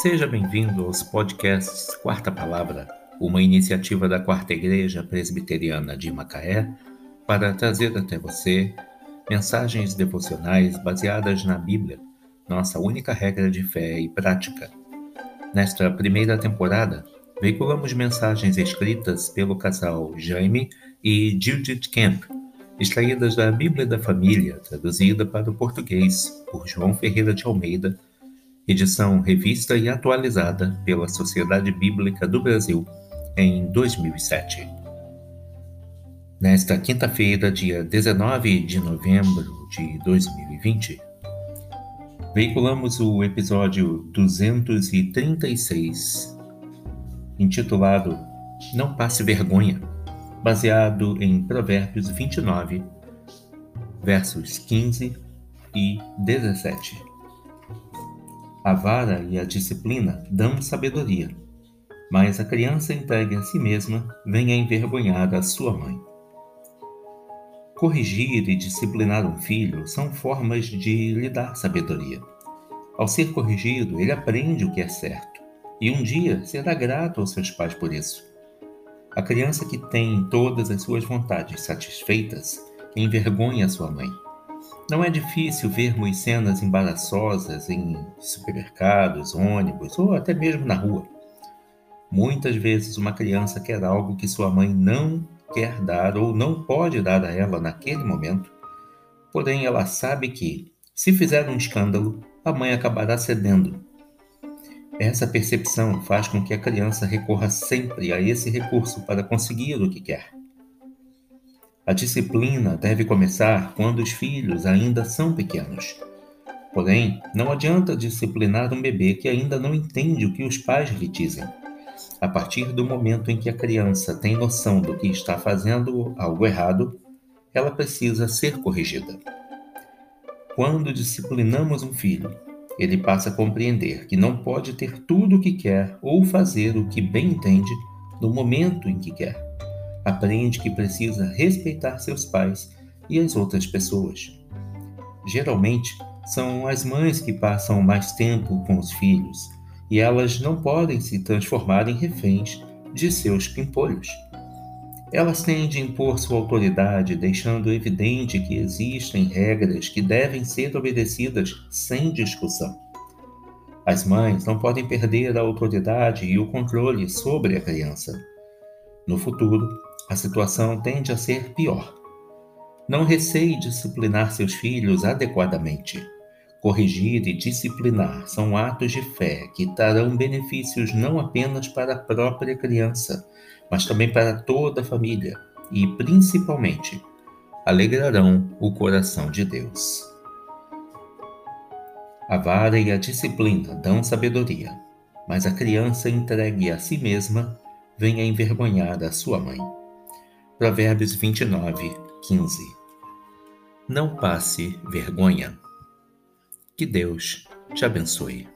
Seja bem-vindo aos podcasts Quarta Palavra, uma iniciativa da Quarta Igreja Presbiteriana de Macaé para trazer até você mensagens devocionais baseadas na Bíblia, nossa única regra de fé e prática. Nesta primeira temporada, veiculamos mensagens escritas pelo casal Jaime e Judith Camp, extraídas da Bíblia da Família, traduzida para o português por João Ferreira de Almeida edição revista e atualizada pela Sociedade Bíblica do Brasil em 2007. Nesta quinta-feira, dia 19 de novembro de 2020, veiculamos o episódio 236, intitulado Não Passe Vergonha, baseado em Provérbios 29, versos 15 e 17. A vara e a disciplina dão sabedoria, mas a criança entregue a si mesma vem a envergonhar a sua mãe. Corrigir e disciplinar um filho são formas de lhe dar sabedoria. Ao ser corrigido, ele aprende o que é certo e um dia será grato aos seus pais por isso. A criança que tem todas as suas vontades satisfeitas envergonha sua mãe. Não é difícil vermos cenas embaraçosas em supermercados, ônibus ou até mesmo na rua. Muitas vezes uma criança quer algo que sua mãe não quer dar ou não pode dar a ela naquele momento, porém ela sabe que, se fizer um escândalo, a mãe acabará cedendo. Essa percepção faz com que a criança recorra sempre a esse recurso para conseguir o que quer. A disciplina deve começar quando os filhos ainda são pequenos. Porém, não adianta disciplinar um bebê que ainda não entende o que os pais lhe dizem. A partir do momento em que a criança tem noção do que está fazendo algo errado, ela precisa ser corrigida. Quando disciplinamos um filho, ele passa a compreender que não pode ter tudo o que quer ou fazer o que bem entende no momento em que quer aprende que precisa respeitar seus pais e as outras pessoas. Geralmente, são as mães que passam mais tempo com os filhos e elas não podem se transformar em reféns de seus pimpolhos. Elas têm de impor sua autoridade, deixando evidente que existem regras que devem ser obedecidas sem discussão. As mães não podem perder a autoridade e o controle sobre a criança. No futuro, a situação tende a ser pior. Não receie disciplinar seus filhos adequadamente. Corrigir e disciplinar são atos de fé que trarão benefícios não apenas para a própria criança, mas também para toda a família e, principalmente, alegrarão o coração de Deus. A vara e a disciplina dão sabedoria, mas a criança entregue a si mesma vem a envergonhar a sua mãe. Provérbios 29, 15. Não passe vergonha. Que Deus te abençoe.